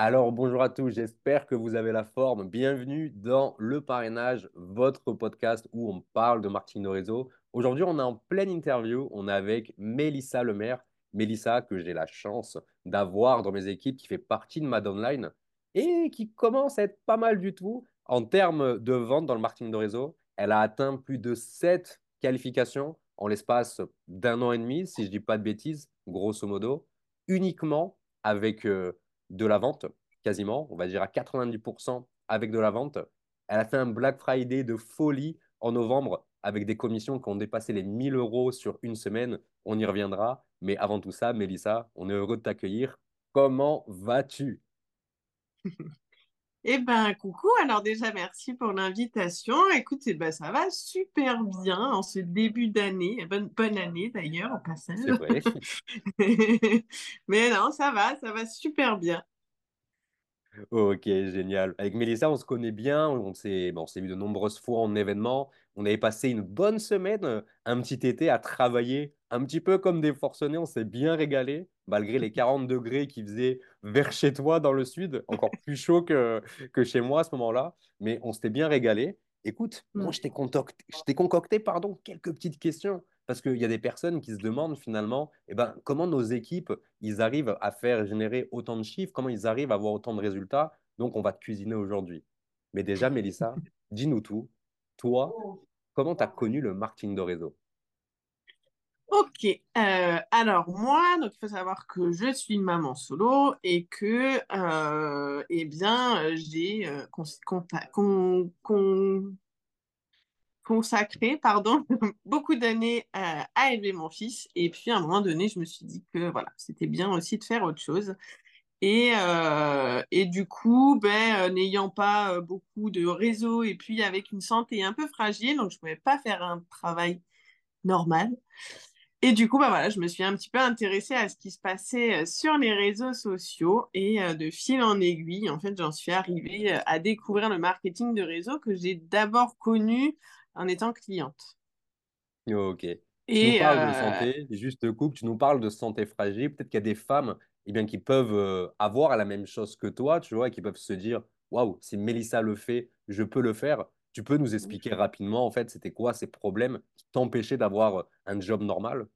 Alors, bonjour à tous, j'espère que vous avez la forme. Bienvenue dans Le Parrainage, votre podcast où on parle de marketing de réseau. Aujourd'hui, on est en pleine interview. On est avec Mélissa Lemaire. Mélissa, que j'ai la chance d'avoir dans mes équipes, qui fait partie de ma downline et qui commence à être pas mal du tout en termes de vente dans le marketing de réseau. Elle a atteint plus de 7 qualifications en l'espace d'un an et demi, si je ne dis pas de bêtises, grosso modo, uniquement avec euh, de la vente, quasiment, on va dire à 90% avec de la vente. Elle a fait un Black Friday de folie en novembre avec des commissions qui ont dépassé les 1000 euros sur une semaine. On y reviendra. Mais avant tout ça, Mélissa, on est heureux de t'accueillir. Comment vas-tu? Eh ben, coucou. Alors déjà, merci pour l'invitation. Écoute, eh ben, ça va super bien en ce début d'année. Bonne, bonne année d'ailleurs, au passage. C'est vrai. Mais non, ça va, ça va super bien. Ok, génial. Avec Mélissa, on se connaît bien, on s'est bon, on s'est vu de nombreuses fois en événement. On avait passé une bonne semaine, euh, un petit été à travailler un petit peu comme des forcenés. On s'est bien régalé, malgré les 40 degrés qui faisaient vers chez toi dans le sud, encore plus chaud que, que chez moi à ce moment-là. Mais on s'était bien régalé. Écoute, moi, je t'ai concocté, je t'ai concocté, pardon, quelques petites questions. Parce qu'il y a des personnes qui se demandent finalement eh ben, comment nos équipes ils arrivent à faire générer autant de chiffres, comment ils arrivent à avoir autant de résultats. Donc, on va te cuisiner aujourd'hui. Mais déjà, Mélissa, dis-nous tout. Toi, comment tu as connu le marketing de réseau? Ok, euh, alors moi, donc il faut savoir que je suis une maman solo et que, euh, eh bien, euh, j'ai consacré, pardon, beaucoup d'années à élever mon fils. Et puis, à un moment donné, je me suis dit que voilà, c'était bien aussi de faire autre chose. Et, euh, et du coup, ben, euh, n'ayant pas euh, beaucoup de réseau et puis avec une santé un peu fragile, donc je ne pouvais pas faire un travail normal. Et du coup, bah voilà, je me suis un petit peu intéressée à ce qui se passait sur les réseaux sociaux et de fil en aiguille, en fait, j'en suis arrivée à découvrir le marketing de réseau que j'ai d'abord connu en étant cliente. Ok. Tu nous Et parles de euh, santé, juste coupe, tu nous parles de santé fragile. Peut-être qu'il y a des femmes eh bien, qui peuvent euh, avoir la même chose que toi, tu vois, et qui peuvent se dire, waouh, si Mélissa le fait, je peux le faire. Tu peux nous expliquer rapidement, en fait, c'était quoi ces problèmes qui t'empêchaient d'avoir un job normal?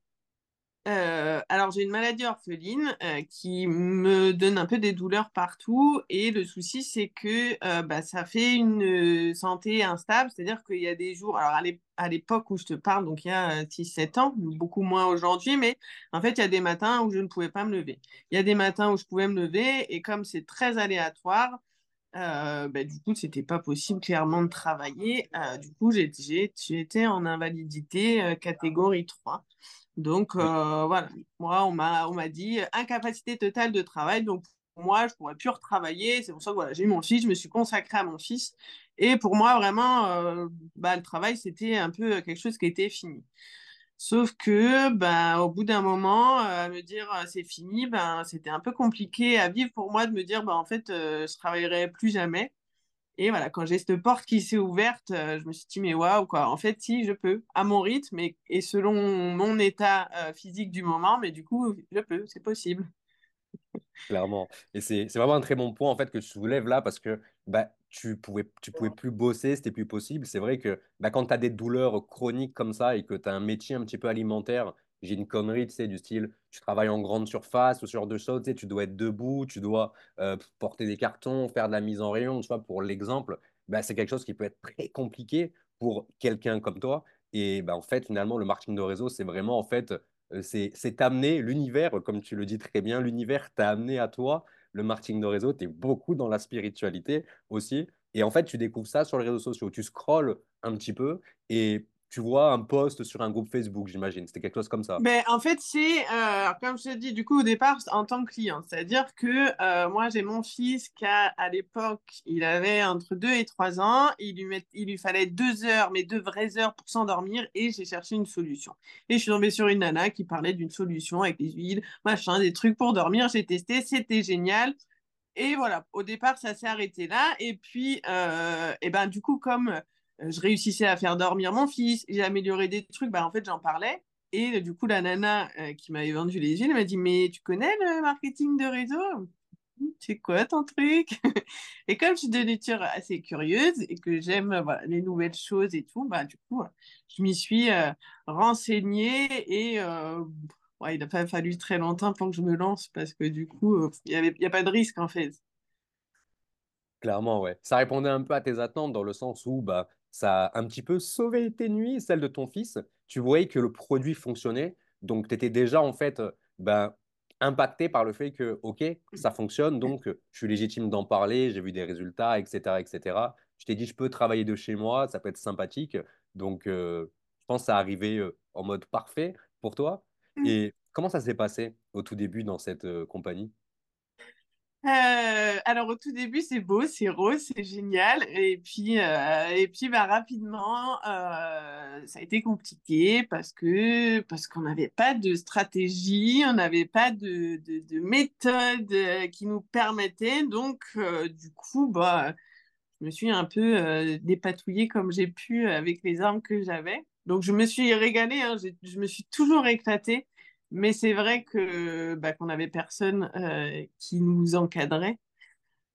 Euh, alors, j'ai une maladie orpheline euh, qui me donne un peu des douleurs partout. Et le souci, c'est que euh, bah, ça fait une santé instable. C'est-à-dire qu'il y a des jours, alors à l'é- à l'époque où je te parle, donc il y a 6-7 ans, beaucoup moins aujourd'hui, mais en fait, il y a des matins où je ne pouvais pas me lever. Il y a des matins où je pouvais me lever. Et comme c'est très aléatoire, bah, du coup, c'était pas possible clairement de travailler. Du coup, été en invalidité catégorie 3. Donc euh, voilà, moi on m'a on m'a dit euh, incapacité totale de travail. Donc pour moi, je pourrais plus retravailler. C'est pour ça que voilà, j'ai eu mon fils, je me suis consacrée à mon fils. Et pour moi, vraiment, euh, bah, le travail, c'était un peu quelque chose qui était fini. Sauf que, ben, au bout d'un moment, euh, me dire euh, c'est fini, ben, c'était un peu compliqué à vivre pour moi de me dire, ben, en fait, euh, je travaillerai plus jamais. Et voilà, quand j'ai cette porte qui s'est ouverte, euh, je me suis dit, mais waouh, quoi. En fait, si, je peux, à mon rythme et, et selon mon état euh, physique du moment, mais du coup, je peux, c'est possible. Clairement. Et c'est c'est vraiment un très bon point en fait que tu soulèves là parce que bah, tu pouvais, tu pouvais plus bosser, c'était plus possible. C'est vrai que bah, quand tu as des douleurs chroniques comme ça et que tu as un métier un petit peu alimentaire, j'ai une connerie, tu sais, du style, tu travailles en grande surface ou ce genre de choses, tu sais, tu dois être debout, tu dois euh, porter des cartons, faire de la mise en rayon, tu vois, pour l'exemple, bah, c'est quelque chose qui peut être très compliqué pour quelqu'un comme toi. Et bah, en fait, finalement, le marketing de réseau, c'est vraiment en fait euh, c'est t'amener l'univers, comme tu le dis très bien, l'univers t'a amené à toi. Le marketing de réseau, tu es beaucoup dans la spiritualité aussi. Et en fait, tu découvres ça sur les réseaux sociaux. Tu scrolles un petit peu et tu vois un post sur un groupe Facebook, j'imagine. C'était quelque chose comme ça. Ben, en fait, c'est, euh, comme je te dis, du coup, au départ, en tant que client, c'est-à-dire que euh, moi, j'ai mon fils qui, à l'époque, il avait entre 2 et 3 ans, il lui, il lui fallait deux heures, mais deux vraies heures pour s'endormir, et j'ai cherché une solution. Et je suis tombée sur une nana qui parlait d'une solution avec des huiles, machin, des trucs pour dormir, j'ai testé, c'était génial. Et voilà, au départ, ça s'est arrêté là. Et puis, euh, et ben, du coup, comme je réussissais à faire dormir mon fils, j'ai amélioré des trucs, ben, en fait, j'en parlais. Et euh, du coup, la nana euh, qui m'avait vendu les huiles m'a dit, mais tu connais le marketing de réseau? c'est quoi ton truc? Et comme je suis de nature assez curieuse et que j'aime les nouvelles choses et tout, bah, du coup, je m'y suis euh, renseignée et euh, il n'a pas fallu très longtemps pour que je me lance parce que du coup, euh, il n'y a pas de risque en fait. Clairement, ouais. Ça répondait un peu à tes attentes dans le sens où bah, ça a un petit peu sauvé tes nuits, celles de ton fils. Tu voyais que le produit fonctionnait, donc tu étais déjà en fait ben, impacté par le fait que, OK, ça fonctionne, donc je suis légitime d'en parler, j'ai vu des résultats, etc., etc. Je t'ai dit, je peux travailler de chez moi, ça peut être sympathique. Donc, euh, je pense que ça arrivé euh, en mode parfait pour toi. Mm. Et comment ça s'est passé au tout début dans cette euh, compagnie? Euh, alors au tout début c'est beau, c'est rose, c'est génial et puis euh, et puis bah rapidement euh, ça a été compliqué parce que parce qu'on n'avait pas de stratégie, on n'avait pas de, de, de, méthode qui nous permettait donc du coup bah je me suis un peu dépatouillée comme j'ai pu avec les armes que j'avais. Donc je me suis régalée, hein, je me suis toujours éclatée. Mais c'est vrai que bah, qu'on n'avait personne euh, qui nous encadrait.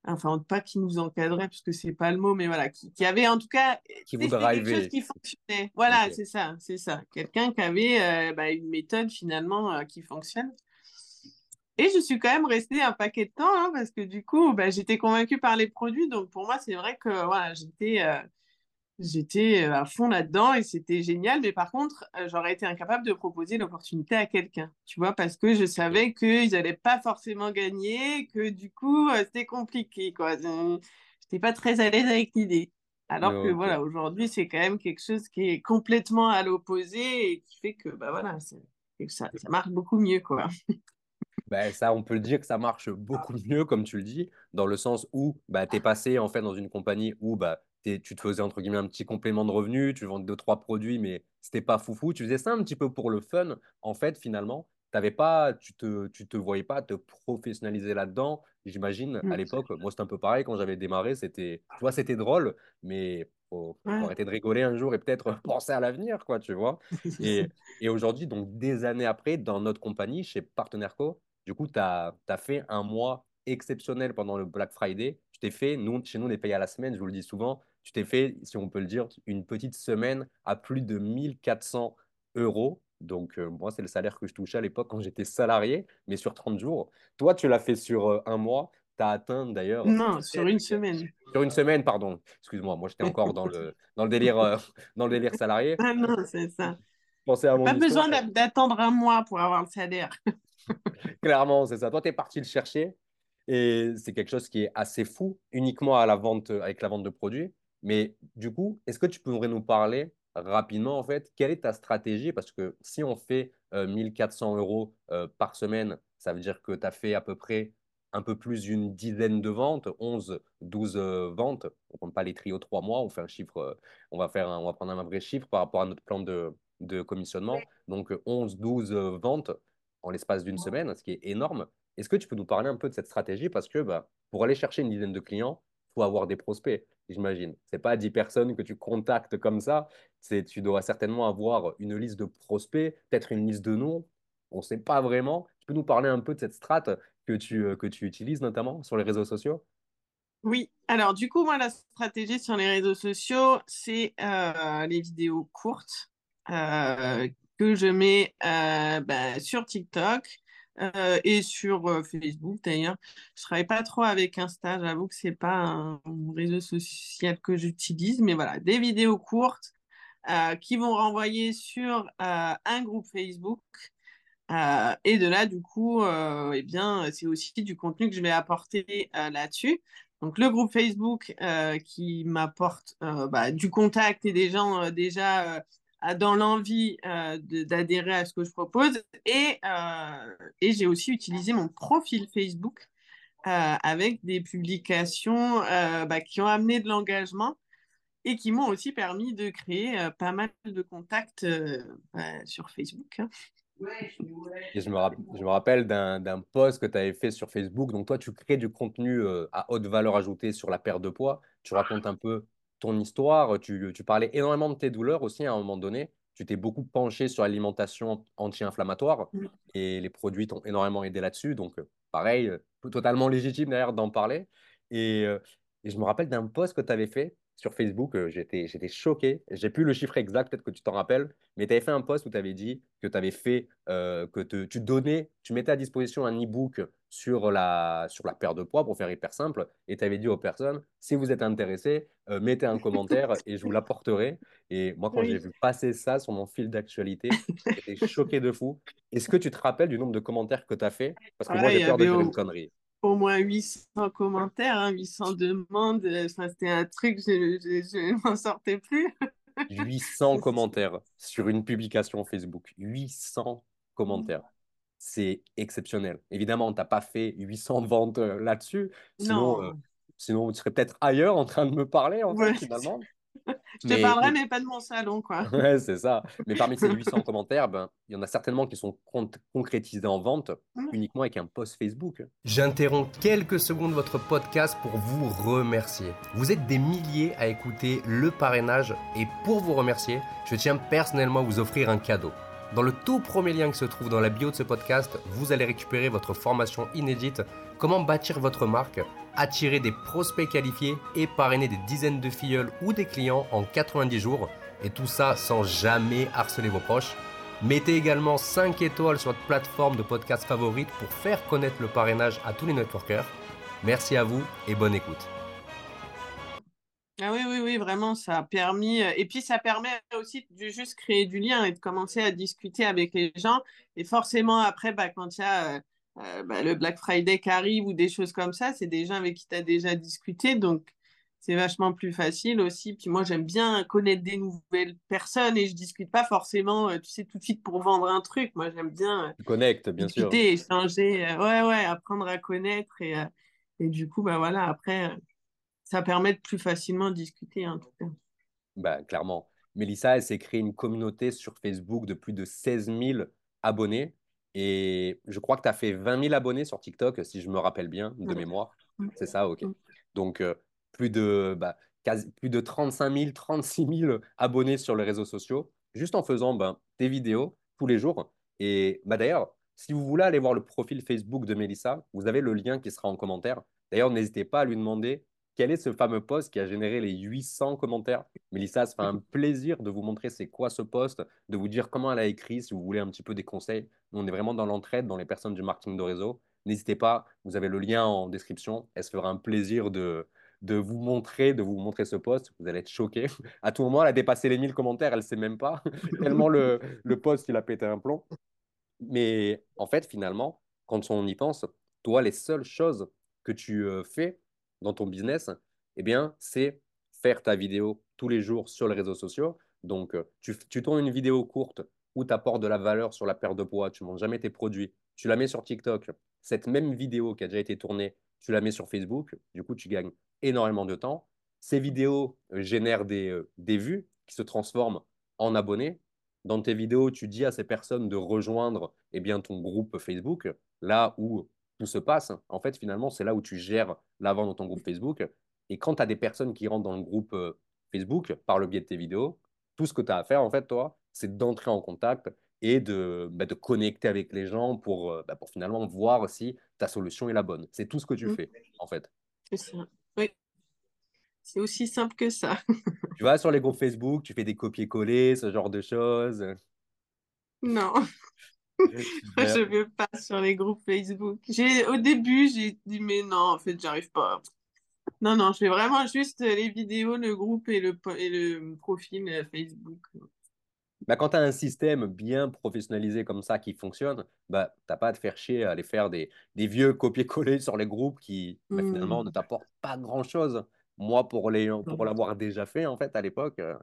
Enfin, pas qui nous encadrait, parce que c'est pas le mot, mais voilà, qui, qui avait en tout cas qui vous quelque chose qui fonctionnait. Voilà, c'est ça, c'est ça. Quelqu'un qui avait euh, bah, une méthode finalement euh, qui fonctionne. Et je suis quand même restée un paquet de temps, hein, parce que du coup, bah, j'étais convaincue par les produits. Donc pour moi, c'est vrai que voilà, j'étais j'étais à fond là-dedans et c'était génial. Mais par contre, j'aurais été incapable de proposer l'opportunité à quelqu'un, tu vois, parce que je savais qu'ils n'allaient pas forcément gagner, que du coup, c'était compliqué, quoi. Je n'étais pas très à l'aise avec l'idée. Alors que voilà, aujourd'hui, c'est quand même quelque chose qui est complètement à l'opposé et qui fait que bah, voilà, ça, ça marche beaucoup mieux, quoi. Ben, ça, on peut le dire que ça marche beaucoup mieux, comme tu le dis, dans le sens où bah, tu es passé en fait dans une compagnie où bah, tu te faisais entre guillemets un petit complément de revenu, tu vendais deux, trois produits, mais c'était pas foufou. Tu faisais ça un petit peu pour le fun. En fait, finalement, t'avais pas, tu te, tu te voyais pas te professionnaliser là-dedans. J'imagine, à mm. l'époque, moi, c'était un peu pareil quand j'avais démarré. C'était, tu vois, c'était drôle, mais faut, faut arrêter de rigoler un jour et peut-être penser à l'avenir, quoi, tu vois. Et, et aujourd'hui, donc des années après, dans notre compagnie, chez Partenaire du coup, tu as, as fait un mois exceptionnel pendant le Black Friday. Tu t'es fait, nous, chez nous, on est payé à la semaine, je vous le dis souvent tu t'es fait, si on peut le dire, une petite semaine à plus de 1400 euros. Donc, euh, moi, c'est le salaire que je touchais à l'époque quand j'étais salarié, mais sur 30 jours. Toi, tu l'as fait sur euh, un mois. Tu as atteint d'ailleurs. Non, sur une semaine. Sur une semaine, pardon. Excuse-moi, moi, j'étais encore dans le, dans, le délire, euh, dans le délire salarié. Ah non, c'est ça. Pensez à pas besoin d'attendre un mois pour avoir le salaire. Clairement, c'est ça. Toi, tu es parti le chercher. Et c'est quelque chose qui est assez fou, uniquement à la vente, avec la vente de produits. Mais du coup, est-ce que tu pourrais nous parler rapidement, en fait, quelle est ta stratégie? Parce que si on fait 1400 euh, euros euh, par semaine, ça veut dire que tu as fait à peu près un peu plus d'une dizaine de ventes, 11, 12 euh, ventes. On ne compte pas les trios trois mois, on fait un chiffre, on va, faire on va prendre un vrai chiffre par rapport à notre plan de, de commissionnement. Donc 11, 12 ventes en l'espace d'une semaine, ce qui est énorme. Est-ce que tu peux nous parler un peu de cette stratégie? Parce que bah, pour aller chercher une dizaine de clients, faut avoir des prospects j'imagine. C'est pas 10 personnes que tu contactes comme ça. C'est, tu dois certainement avoir une liste de prospects, peut-être une liste de noms. On ne sait pas vraiment. Tu peux nous parler un peu de cette strate que tu, euh, que tu utilises notamment sur les réseaux sociaux? Oui, alors du coup, moi, la stratégie sur les réseaux sociaux, c'est euh, les vidéos courtes euh, que je mets bah, sur TikTok euh, et sur euh, Facebook d'ailleurs. Je travaille pas trop avec Insta, j'avoue que c'est pas un, réseau social que j'utilise, mais voilà, des vidéos courtes euh, qui vont renvoyer sur un groupe Facebook. et de là, du coup, eh bien, c'est aussi du contenu que je vais apporter là-dessus. Donc, le groupe Facebook qui m'apporte bah, du contact et des gens déjà dans l'envie euh, d'adhérer à ce que je propose. Et, euh, et j'ai aussi utilisé mon profil Facebook euh, avec des publications bah, qui ont amené de l'engagement et qui m'ont aussi permis de créer pas mal de contacts bah, sur Facebook. Hein. Et je, me je me rappelle d'un post que tu avais fait sur Facebook. Donc, toi, tu crées du contenu à haute valeur ajoutée sur la perte de poids. Tu racontes un peu ton histoire, tu, parlais énormément de tes douleurs aussi à un moment donné. Tu t'es beaucoup penché sur l'alimentation anti-inflammatoire mm. et les produits t'ont énormément aidé là-dessus. Donc, pareil, euh, totalement légitime d'ailleurs d'en parler. Et, euh, et je me rappelle d'un post que tu avais fait sur Facebook, euh, j'étais, j'étais choqué. J'ai plus le chiffre exact, peut-être que tu t'en rappelles, mais tu avais fait un post où tu avais dit que tu avais fait, euh, que te- tu donnais, tu mettais à disposition un e-book sur la, sur la perte de poids pour faire hyper simple, et tu avais dit aux personnes, si vous êtes intéressé, euh, mettez un commentaire et je vous l'apporterai. Et moi, quand j'ai vu passer ça sur mon fil d'actualité, j'étais choqué de fou. Est-ce que tu te rappelles du nombre de commentaires que tu as fait? Parce que moi, Ouais, j'ai peur de dire une au, connerie. au moins 800 commentaires, hein, 800 demandes. euh, Enfin, c'était un truc, je, je, je ne m'en sortais plus. 800 commentaires sur une publication Facebook. 800 commentaires. C'est exceptionnel. Évidemment, tu n'as pas fait 800 ventes euh, là-dessus. Sinon, Non. Sinon, tu serais peut-être ailleurs en train de me parler, en fait, finalement. Je te Mais, parlerai, mais pas de mon salon, quoi. ouais, c'est ça. Mais parmi ces 800 commentaires, ben, il y en a certainement qui sont con- concrétisés en vente uniquement avec un post Facebook. J'interromps quelques secondes votre podcast pour vous remercier. Vous êtes des milliers à écouter le parrainage et pour vous remercier, je tiens personnellement à vous offrir un cadeau. Dans le tout premier lien qui se trouve dans la bio de ce podcast, vous allez récupérer votre formation inédite Comment bâtir votre marque, attirer des prospects qualifiés et parrainer des dizaines de filleuls ou des clients en 90 jours. Et tout ça sans jamais harceler vos proches? Mettez également 5 étoiles sur votre plateforme de podcast favorite pour faire connaître le parrainage à tous les networkers. Merci à vous et bonne écoute. Ah oui, oui, oui, vraiment, ça a permis. euh, Et puis, ça permet aussi de juste créer du lien et de commencer à discuter avec les gens. Et forcément, après, bah, quand il y a euh, bah, le Black Friday qui arrive ou des choses comme ça, c'est des gens avec qui tu as déjà discuté. Donc, c'est vachement plus facile aussi. Puis moi, j'aime bien connaître des nouvelles personnes et je discute pas forcément, euh, tu sais, tout de suite pour vendre un truc. Moi, j'aime bien euh, Tu connectes, bien sûr. discuter, échanger. euh, ouais, ouais, apprendre à connaître. Et, et du coup, bah voilà, après. ça permet de plus facilement discuter, en tout cas. Bah, clairement. Mélissa, elle s'est créée une communauté sur Facebook de plus de 16 000 abonnés. Et je crois que tu as fait 20 000 abonnés sur TikTok, si je me rappelle bien, de Ouais. mémoire. C'est ça, ok. Donc, euh, plus de, bah, quasi- plus de 35 000, 36 000 abonnés sur les réseaux sociaux, juste en faisant ben, des vidéos tous les jours. Et bah, d'ailleurs, si vous voulez aller voir le profil Facebook de Mélissa, vous avez le lien qui sera en commentaire. D'ailleurs, n'hésitez pas à lui demander quel est ce fameux post qui a généré les 800 commentaires? Mélissa, ça fait un plaisir de vous montrer c'est quoi ce post, de vous dire comment elle a écrit, si vous voulez un petit peu des conseils. Nous, on est vraiment dans l'entraide, dans les personnes du marketing de réseau. N'hésitez pas, vous avez le lien en description. Elle se fera un plaisir de, vous montrer, de vous montrer ce post. Vous allez être choqués. À tout moment, elle a dépassé les 1000 commentaires, elle ne sait même pas. Tellement le, le post, il a pété un plomb. Mais en fait, finalement, quand on y pense, toi, les seules choses que tu euh, fais dans ton business, eh bien, c'est faire ta vidéo tous les jours sur les réseaux sociaux. Donc, euh, tu, tournes une vidéo courte où tu apportes de la valeur sur la perte de poids, tu ne jamais tes produits, tu la mets sur TikTok. Cette même vidéo qui a déjà été tournée, tu la mets sur Facebook. Du coup, tu gagnes énormément de temps. Ces vidéos euh, génèrent des, euh, des vues qui se transforment en abonnés dans tes vidéos, tu dis à ces personnes de rejoindre eh bien, ton groupe Facebook, là où tout se passe. En fait, finalement, c'est là où tu gères la vente dans ton groupe Facebook. Et quand tu as des personnes qui rentrent dans le groupe euh, Facebook par le biais de tes vidéos, tout ce que tu as à faire, en fait, toi, c'est d'entrer en contact et de, bah, de connecter avec les gens pour, euh, bah, pour finalement voir si ta solution est la bonne. C'est tout ce que tu Mm. fais, en fait. C'est ça. Oui, c'est aussi simple que ça. Tu vas sur les groupes Facebook, tu fais des copier-coller, ce genre de choses. Non, moi, je vais pas sur les groupes Facebook. J'ai, au début, j'ai dit, mais non, en fait, j'arrive pas. Non, non, je fais vraiment juste les vidéos, le groupe et le, et le profil euh, Facebook. Bah, quand tu as un système bien professionnalisé comme ça qui fonctionne, bah, tu n'as pas à te faire chier à aller faire des, des vieux copier-coller sur les groupes qui bah, finalement ne t'apportent pas grand-chose. Moi, pour pour l'avoir déjà fait en fait à l'époque, euh,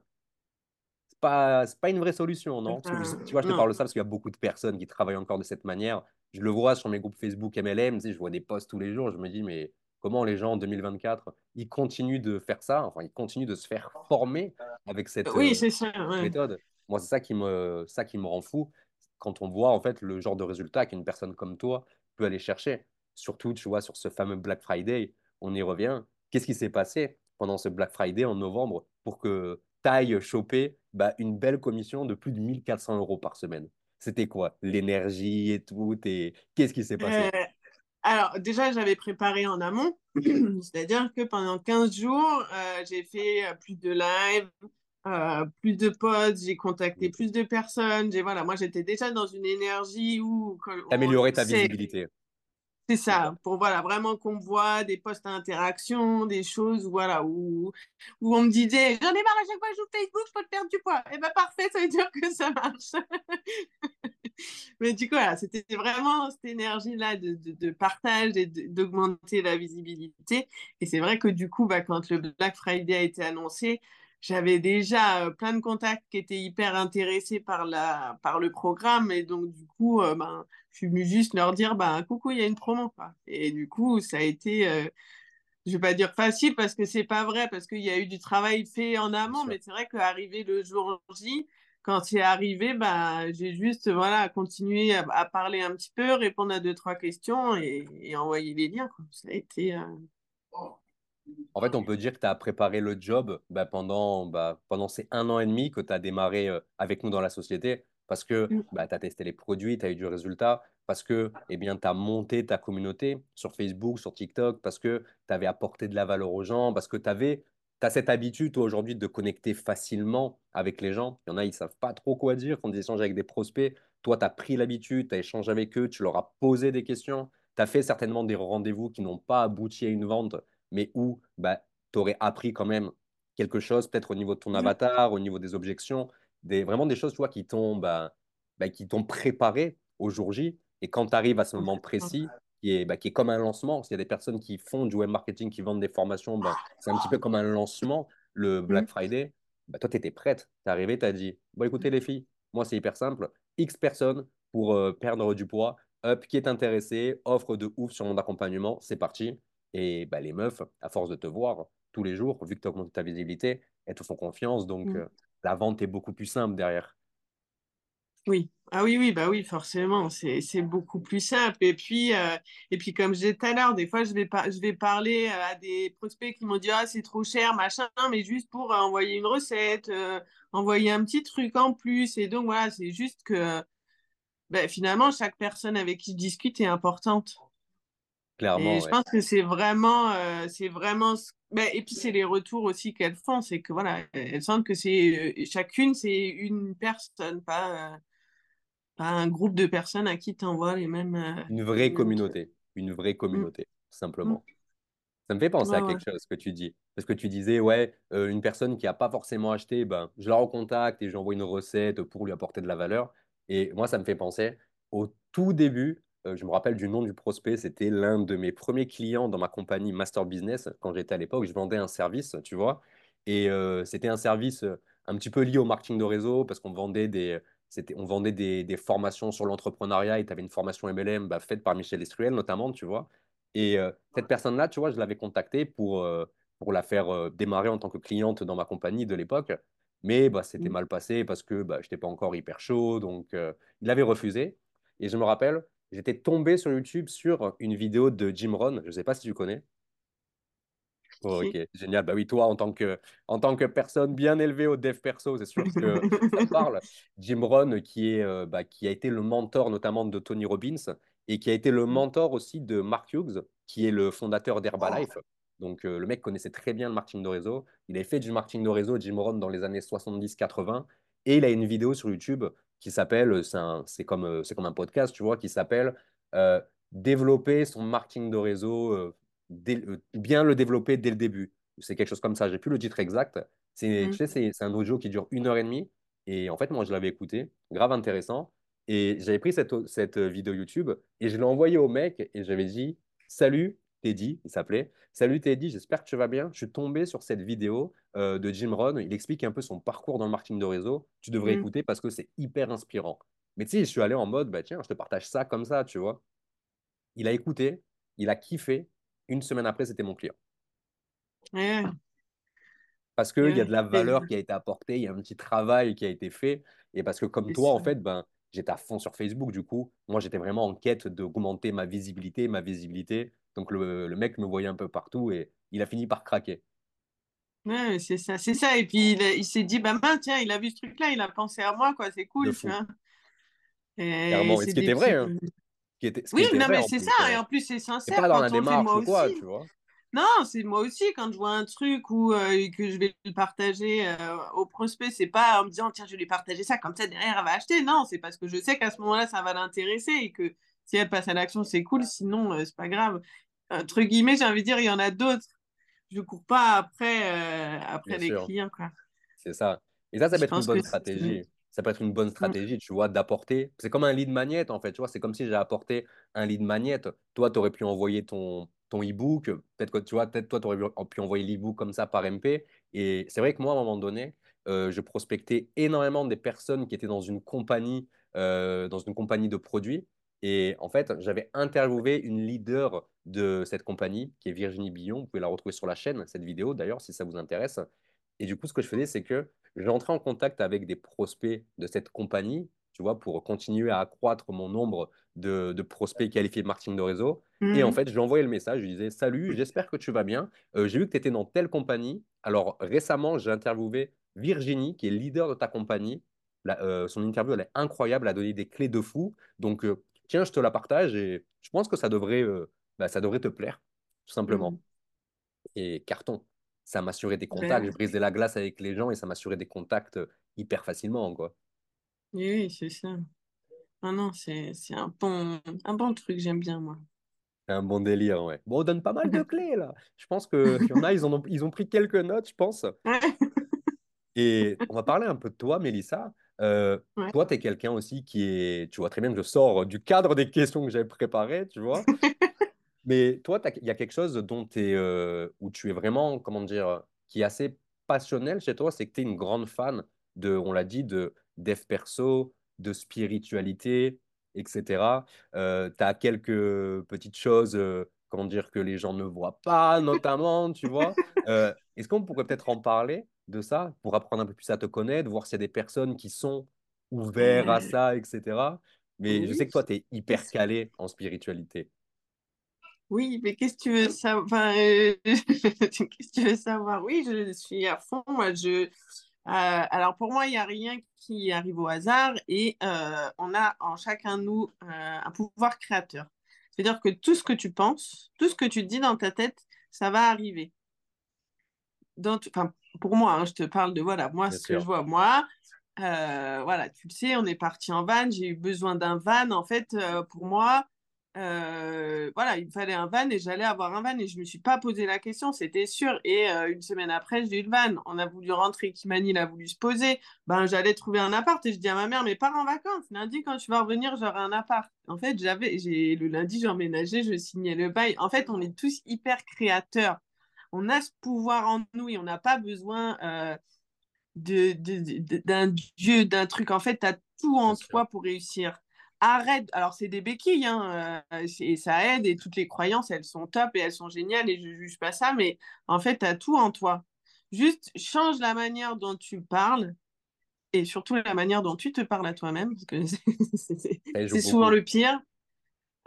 pas, pas une vraie solution, non? Parce que, je- tu vois, je te non. parle de ça parce qu'il y a beaucoup de personnes qui travaillent encore de cette manière. Je le vois sur mes groupes Facebook MLM, je vois des posts tous les jours, je me dis, mais comment les gens en 2024, ils continuent de faire ça, enfin, ils continuent de se faire former avec cette, Oui, euh, c'est ça, ouais. méthode. Moi, c'est ça qui me, ça qui me rend fou quand on voit en fait le genre de résultat qu'une personne comme toi peut aller chercher. Surtout, tu vois, sur ce fameux Black Friday, on y revient. Qu'est-ce qui s'est passé pendant ce Black Friday en novembre pour que tu ailles choper bah, une belle commission de plus de 1400 euros par semaine? C'était quoi? L'énergie et tout, et qu'est-ce qui s'est Euh, passé? alors, déjà, j'avais préparé en amont, c'est-à-dire que pendant 15 jours, euh, j'ai fait euh, plus de live, euh, plus de posts, j'ai contacté plus de personnes. J'ai, voilà, moi, j'étais déjà dans une énergie où. Améliorer ta visibilité. C'est ça, pour voilà, vraiment qu'on voit des posts à interaction, des choses voilà, où, où on me disait J'en ai marre à chaque fois que je joue Facebook, je peux perdre du poids. Et eh bien, parfait, ça veut dire que ça marche. Mais du coup, voilà, c'était vraiment cette énergie-là de, de, de, partage et d'augmenter la visibilité. Et c'est vrai que du coup, bah, quand le Black Friday a été annoncé, j'avais déjà euh, plein de contacts qui étaient hyper intéressés par, la, par le programme. Et donc, du coup, euh, ben, je suis venue juste leur dire bah, coucou, il y a une promo. Quoi. Et du coup, ça a été, euh, je ne vais pas dire facile parce que c'est pas vrai, parce qu'il y a eu du travail fait en amont. Mais c'est vrai qu'arrivé le jour J, quand c'est arrivé, bah, j'ai juste voilà, continué à, parler un petit peu, répondre à deux, trois questions et, et envoyer les liens. Quoi. Ça a été. En fait, on peut dire que tu as préparé le job bah, pendant, bah, pendant ces un an et demi que tu as démarré euh, avec nous dans la société parce que Mm. bah, tu as testé les produits, tu as eu du résultat, parce que eh tu as monté ta communauté sur Facebook, sur TikTok, parce que tu avais apporté de la valeur aux gens, parce que tu avais tu as cette habitude, toi, aujourd'hui, de connecter facilement avec les gens. Il y en a, ils ne savent pas trop quoi dire quand ils échangent avec des prospects. Toi, tu as pris l'habitude, tu as échangé avec eux, tu leur as posé des questions. Tu as fait certainement des rendez-vous qui n'ont pas abouti à une vente, mais où bah, tu aurais appris quand même quelque chose, peut-être au niveau de ton Mm. avatar, au niveau des objections, des, vraiment des choses tu vois, qui t'ont bah, bah, préparé au jour J. Et quand tu arrives à ce moment précis, qui est, bah, qui est comme un lancement, s'il y a des personnes qui font du web marketing, qui vendent des formations, c'est un petit peu comme un lancement, le Black Mm. Friday. Toi, tu étais prête. Tu es arrivé, tu as dit Bon, écoutez, les filles, moi, c'est hyper simple. X personnes pour euh, perdre du poids. Up, qui est intéressé, offre de ouf sur mon accompagnement, c'est parti. Et bah, les meufs, à force de te voir tous les jours, vu que tu augmentes ta visibilité, elles te font confiance. Donc, Mm. euh, la vente est beaucoup plus simple derrière. Oui, ah oui, oui, bah oui, forcément, c'est c'est beaucoup plus simple. Et puis, euh, et puis comme je disais tout à l'heure, des fois, je vais, je vais parler à des prospects qui m'ont dit, ah, c'est trop cher, machin, mais juste pour euh, envoyer une recette, euh, envoyer un petit truc en plus. Et donc, voilà, c'est juste que bah, finalement, chaque personne avec qui je discute est importante. Et Clairement, je ouais. pense que c'est vraiment, euh, c'est vraiment, ben, et puis c'est les retours aussi qu'elles font, c'est que voilà, elles sentent que c'est euh, chacune, c'est une personne, pas, euh, pas un groupe de personnes à qui tu envoies les mêmes, Une vraie communauté. Une vraie Mm, communauté, tout mm. simplement. Ça me fait penser Ouais, à ouais. quelque chose que tu dis. Parce que tu disais, ouais, euh, une personne qui n'a pas forcément acheté, ben, je la recontacte et j'envoie une recette pour lui apporter de la valeur. Et moi, ça me fait penser au tout début, euh, je me rappelle du nom du prospect, c'était l'un de mes premiers clients dans ma compagnie Master Business. Quand j'étais à l'époque, je vendais un service, tu vois. Et euh, c'était un service euh, un petit peu lié au marketing de réseau parce qu'on vendait des, c'était, on vendait des, des formations sur l'entrepreneuriat et tu avais une formation MLM bah, faite par Michel Estruel notamment, tu vois. Et euh, cette personne-là, tu vois, je l'avais contactée pour, pour la faire démarrer en tant que cliente dans ma compagnie de l'époque. Mais bah, c'était Mm, mal passé parce que bah, je n'étais pas encore hyper chaud. Donc, il avait refusé. Et je me rappelle, j'étais tombé sur YouTube sur une vidéo de Jim Rohn. Je ne sais pas si tu connais. Oh, ok, génial. Bah oui, toi, en tant que, en tant que personne bien élevée au dev perso, c'est sûr que ça parle. Jim Rohn, qui, est, euh, bah, qui a été le mentor notamment de Tony Robbins et qui a été le mentor aussi de Mark Hughes, qui est le fondateur d'Herbalife. Donc, euh, le mec connaissait très bien le marketing de réseau. Il avait fait du marketing de réseau, Jim Rohn, dans les années 70-80. Et il a une vidéo sur YouTube qui s'appelle, c'est comme, comme un podcast, tu vois, qui s'appelle euh, Développer son marketing de réseau euh, euh, bien le développer dès le début. C'est quelque chose comme ça. J'ai plus le titre exact. C'est, tu Mm, sais, c'est c'est un audio qui dure une heure et demie. Et en fait, moi, je l'avais écouté, grave intéressant. Et j'avais pris cette, cette vidéo YouTube et je l'ai envoyée au mec et j'avais dit Salut Teddy, il s'appelait. Salut Teddy, j'espère que tu vas bien. Je suis tombé sur cette vidéo euh, de Jim Rohn. Il explique un peu son parcours dans le marketing de réseau. Tu devrais mm. écouter parce que c'est hyper inspirant. Mais tu sais, je suis allé en mode, bah tiens, je te partage ça comme ça, tu vois. Il a écouté, il a kiffé. Une semaine après, c'était mon client. Ouais, Parce ouais, qu'il y a de la valeur qui a été apportée, il y a un petit travail qui a été fait. Et parce que comme toi, en fait, ben, j'étais à fond sur Facebook, du coup, moi, j'étais vraiment en quête d'augmenter ma visibilité, ma visibilité. Donc le, le mec me voyait un peu partout et il a fini par craquer. Ouais, c'est ça, c'est ça. Et puis il, s'est dit, bah mince, tiens, il a vu ce truc-là, il a pensé à moi, quoi, c'est cool, tu vois. Et clairement. Et c'est ce qui était vrai, hein. qui était, ce Oui, non, vrai mais c'est ça. Et euh. en plus, c'est C'est pas sincère dans la quand fait démarche moi ou quoi, aussi. tu vois. Non, c'est moi aussi quand je vois un truc ou euh, que je vais le partager euh, au prospect, c'est pas en me disant tiens je vais lui partager ça comme ça derrière elle va acheter. Non, c'est parce que je sais qu'à ce moment-là ça va l'intéresser et que si elle passe à l'action c'est cool, sinon euh, c'est pas grave. Entre guillemets, j'ai envie de dire il y en a d'autres. Je cours pas après euh, après Bien les sûr. clients. C'est ça. Et ça, ça peut Je être une bonne stratégie. Ça peut être une bonne Mm. stratégie, tu vois, d'apporter. C'est comme un lead magnet, en fait. Tu vois, c'est comme si j'ai apporté un lead magnet. Toi, tu aurais pu envoyer ton, ton e-book. Peut-être que, tu vois, peut-être toi, tu aurais pu envoyer l'e-book comme ça par MP. Et c'est vrai que moi, à un moment donné, euh, je prospectais énormément des personnes qui étaient dans une compagnie, euh, dans une compagnie de produits. Et en fait, j'avais interviewé une leader de cette compagnie, qui est Virginie Billon. Vous pouvez la retrouver sur la chaîne, cette vidéo d'ailleurs, si ça vous intéresse. Et du coup, ce que je faisais, c'est que j'entrais en contact avec des prospects de cette compagnie, tu vois, pour continuer à accroître mon nombre de, de prospects qualifiés de marketing de réseau. Et en Mm. fait, je lui envoyais le message, je lui disais, Salut, j'espère que tu vas bien. Euh, j'ai vu que tu étais dans telle compagnie. Alors, récemment, j'ai interviewé Virginie, qui est leader de ta compagnie. La- euh, son interview, elle est incroyable, elle a donné des clés de fou. Donc, euh, tiens, je te la partage et je pense que ça devrait, bah, ça devrait te plaire, tout simplement Mm. et carton. Ça m'assurait des contacts. Je brisais la glace avec les gens et ça m'assurait des contacts euh, hyper facilement, quoi. oui, oui, c'est ça. Non, non, c'est un bon, un bon truc, j'aime bien moi. C'est un bon délire, ouais. Bon, on donne pas mal de clés, là. Je pense qu'il y en a, ils, en ont, ils ont pris quelques notes, je pense. Et on va parler un peu de toi, Mélissa. Euh, ouais. toi, tu es quelqu'un aussi qui est... Tu vois très bien que je sors du cadre des questions que j'avais préparées, tu vois. Mais toi, il y a quelque chose dont euh, où tu es vraiment, comment dire, qui est assez passionnel chez toi, c'est que tu es une grande fan de, on l'a dit, de dev perso, de spiritualité, etc. Euh, tu as quelques petites choses, euh, comment dire, que les gens ne voient pas, notamment, tu vois. Euh, est-ce qu'on pourrait peut-être en parler de ça pour apprendre un peu plus à te connaître, voir s'il y a des personnes qui sont ouvertes à ça, etc. Mais je sais que toi, tu es hyper calé en spiritualité. Oui, mais qu'est-ce que tu veux savoir? Enfin, euh, qu'est-ce que tu veux savoir? Oui, je suis à fond. Moi, je... euh, alors, pour moi, il n'y a rien qui arrive au hasard et euh, on a en chacun de nous euh, un pouvoir créateur. C'est-à-dire que tout ce que tu penses, tout ce que tu dis dans ta tête, ça va arriver. Dans enfin, pour moi, hein, je te parle de voilà, moi, Bien ce que je vois, moi. voilà, tu le sais, on est parti en van. J'ai eu besoin d'un van. En fait, pour moi, euh, voilà, il me fallait un van et j'allais avoir un van et je me suis pas posé la question, c'était sûr. Et euh, une semaine après, j'ai eu le van. On a voulu rentrer, Kimani, il a voulu se poser. Ben, j'allais trouver un appart et je dis à ma mère, mais pars en vacances. Lundi, quand tu vas revenir, j'aurai un appart. En fait, j'avais, j'ai, le lundi, j'ai emménagé, je signais le bail. En fait, on est tous hyper créateurs. On a ce pouvoir en nous et on n'a pas besoin euh, de, d'un dieu, d'un truc. En fait, tu as tout en toi pour réussir. Arrête. Alors, c'est des béquilles, hein, euh, et ça aide, et toutes les croyances, elles sont top et elles sont géniales, et je juge pas ça, mais en fait, tu as tout en toi. Juste change la manière dont tu parles, et surtout la manière dont tu te parles à toi-même, parce que c'est souvent le pire.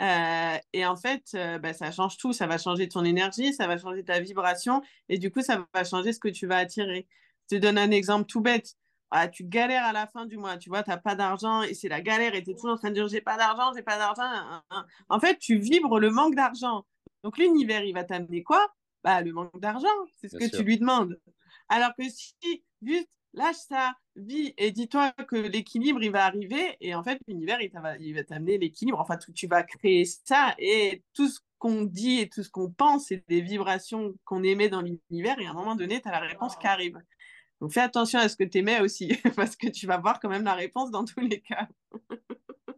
Euh, et en fait, euh, bah, ça change tout. Ça va changer ton énergie, ça va changer ta vibration, et du coup, ça va changer ce que tu vas attirer. Je te donne un exemple tout bête. Ah, tu galères à la fin du mois, tu vois, tu n'as pas d'argent, et c'est la galère, et tu es toujours en train de dire j'ai pas d'argent, j'ai pas d'argent. hein, hein. En fait, tu vibres le manque d'argent. Donc, l'univers, il va t'amener quoi? Bah, le manque d'argent, c'est ce Bien que tu lui demandes. Alors que si juste lâche ça, vis et dis-toi que l'équilibre, il va arriver et en fait, l'univers, il, va, il va t'amener l'équilibre. Enfin, tu, tu vas créer ça et tout ce qu'on dit et tout ce qu'on pense, c'est des vibrations qu'on émet dans l'univers et à un moment donné, tu as la réponse qui arrive. Donc fais attention à ce que tu émets aussi parce que tu vas voir quand même la réponse dans tous les cas.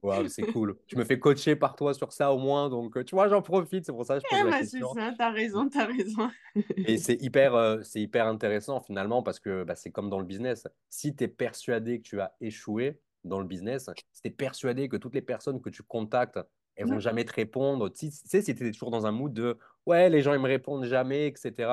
Waouh, c'est cool. Je me fais coacher par toi sur ça au moins. Donc, euh, tu vois, j'en profite. C'est pour ça que je pose Eh la c'est question. ça, t'as raison, t'as raison. Et c'est hyper, euh, c'est hyper intéressant finalement parce que bah, c'est comme dans le business. Si tu es persuadé que tu as échoué dans le business, si tu es persuadé que toutes les personnes que tu contactes, elles vont jamais te répondre, tu sais, si tu es toujours dans un mood de ouais, les gens ils me répondent jamais, etc.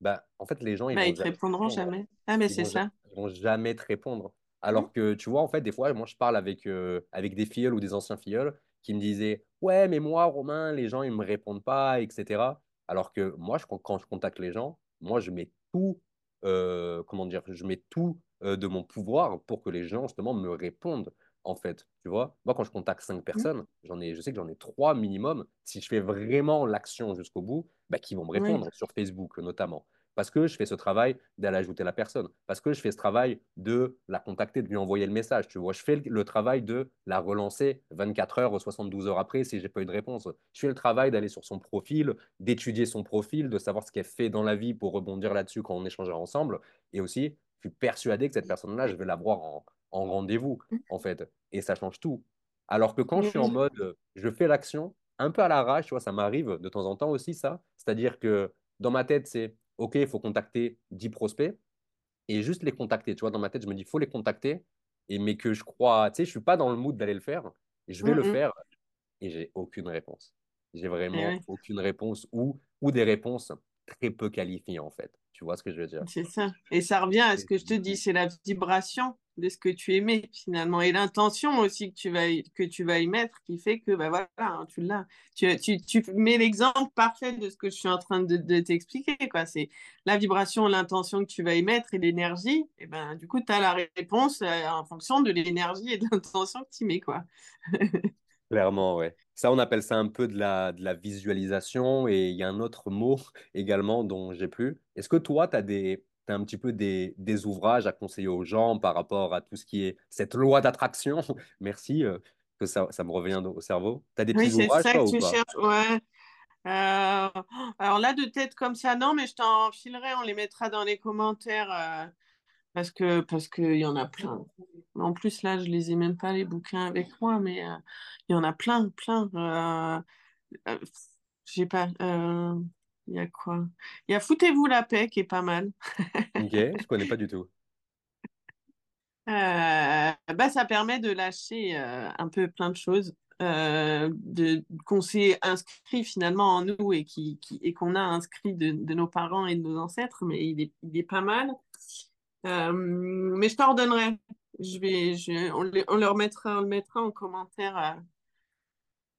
Bah, en fait, les gens ils Bah, vont ils te jamais répondront répondre. jamais. Ah, mais c'est ça. ils vont jamais te répondre. Mm. Alors que tu vois, en fait, des fois, moi je parle avec, euh, avec des filleuls ou des anciens filleuls qui me disaient ouais, mais moi, Romain, les gens ils me répondent pas, etc. Alors que moi, je, quand je contacte les gens, moi, je mets tout, euh, comment dire, je mets tout euh, de mon pouvoir pour que les gens, justement, me répondent. En fait. Tu vois, moi, quand je contacte cinq Mm. personnes, j'en ai, je sais que j'en ai trois minimum. Si je fais vraiment l'action jusqu'au bout, bah, qui vont me Oui. répondre sur Facebook notamment. Parce que je fais ce travail d'aller ajouter la personne. Parce que je fais ce travail de la contacter, de lui envoyer le message. Tu vois, je fais le travail de la relancer 24 heures ou 72 heures après si j'ai pas eu de réponse. Je fais le travail d'aller sur son profil, d'étudier son profil, de savoir ce qu'elle fait dans la vie pour rebondir là-dessus quand on échangera ensemble. Et aussi, je suis persuadé que cette personne-là, je vais la voir en, en rendez-vous, en fait. Et ça change tout. Alors que quand je suis en mode, je fais l'action, un peu à l'arrache, tu vois, ça m'arrive de temps en temps aussi, ça. C'est-à-dire que dans ma tête, c'est, OK, il faut contacter 10 prospects et juste les contacter. Tu vois, dans ma tête, je me dis, il faut les contacter. Et, mais que je crois, tu sais, je suis pas dans le mood d'aller le faire. Je vais Mm, le mm. faire et j'ai aucune réponse. J'ai vraiment aucune réponse ou, ou des réponses très peu qualifiées, en fait. Tu vois ce que je veux dire? C'est ça. Et ça revient à ce que je te dis, c'est la vibration de ce que tu émets finalement et l'intention aussi que tu vas y, que tu vas y mettre qui fait que bah voilà, hein, tu l'as. Tu, tu, tu mets l'exemple parfait de ce que je suis en train de, de t'expliquer quoi. C'est la vibration, l'intention que tu vas y mettre et l'énergie. Et ben du coup, tu as la réponse euh, en fonction de l'énergie et de l'intention que tu mets quoi. Clairement, ouais. Ça, on appelle ça un peu de la, de la visualisation et il y a un autre mot également dont j'ai plus. Est-ce que toi, tu as des, t'as un petit peu des, des ouvrages à conseiller aux gens par rapport à tout ce qui est cette loi d'attraction? Merci, euh, que ça, ça me revient au cerveau. Tu as des Oui, petits c'est ouvrages, ça toi, que ou tu pas? cherches? Ouais. Euh, alors là, de tête comme ça, non, mais je t'en filerai, on les mettra dans les commentaires. euh, Parce que parce qu'il y en a plein. En plus, là, je les ai même pas les bouquins avec moi, mais euh, il y en a plein, plein. J'ai pas. Il y a quoi? Il y a Foutez-vous la paix qui est pas mal. Ok, je connais pas du tout. Euh, bah, ça permet de lâcher euh, un peu plein de choses. euh, de, qu'on s'est inscrit finalement en nous et qui, qui et qu'on a inscrit de, de nos parents et de nos ancêtres, mais il est, il est pas mal. Mais je t'en redonnerai. Je vais, je, on, le, on le remettra, on le mettra en commentaire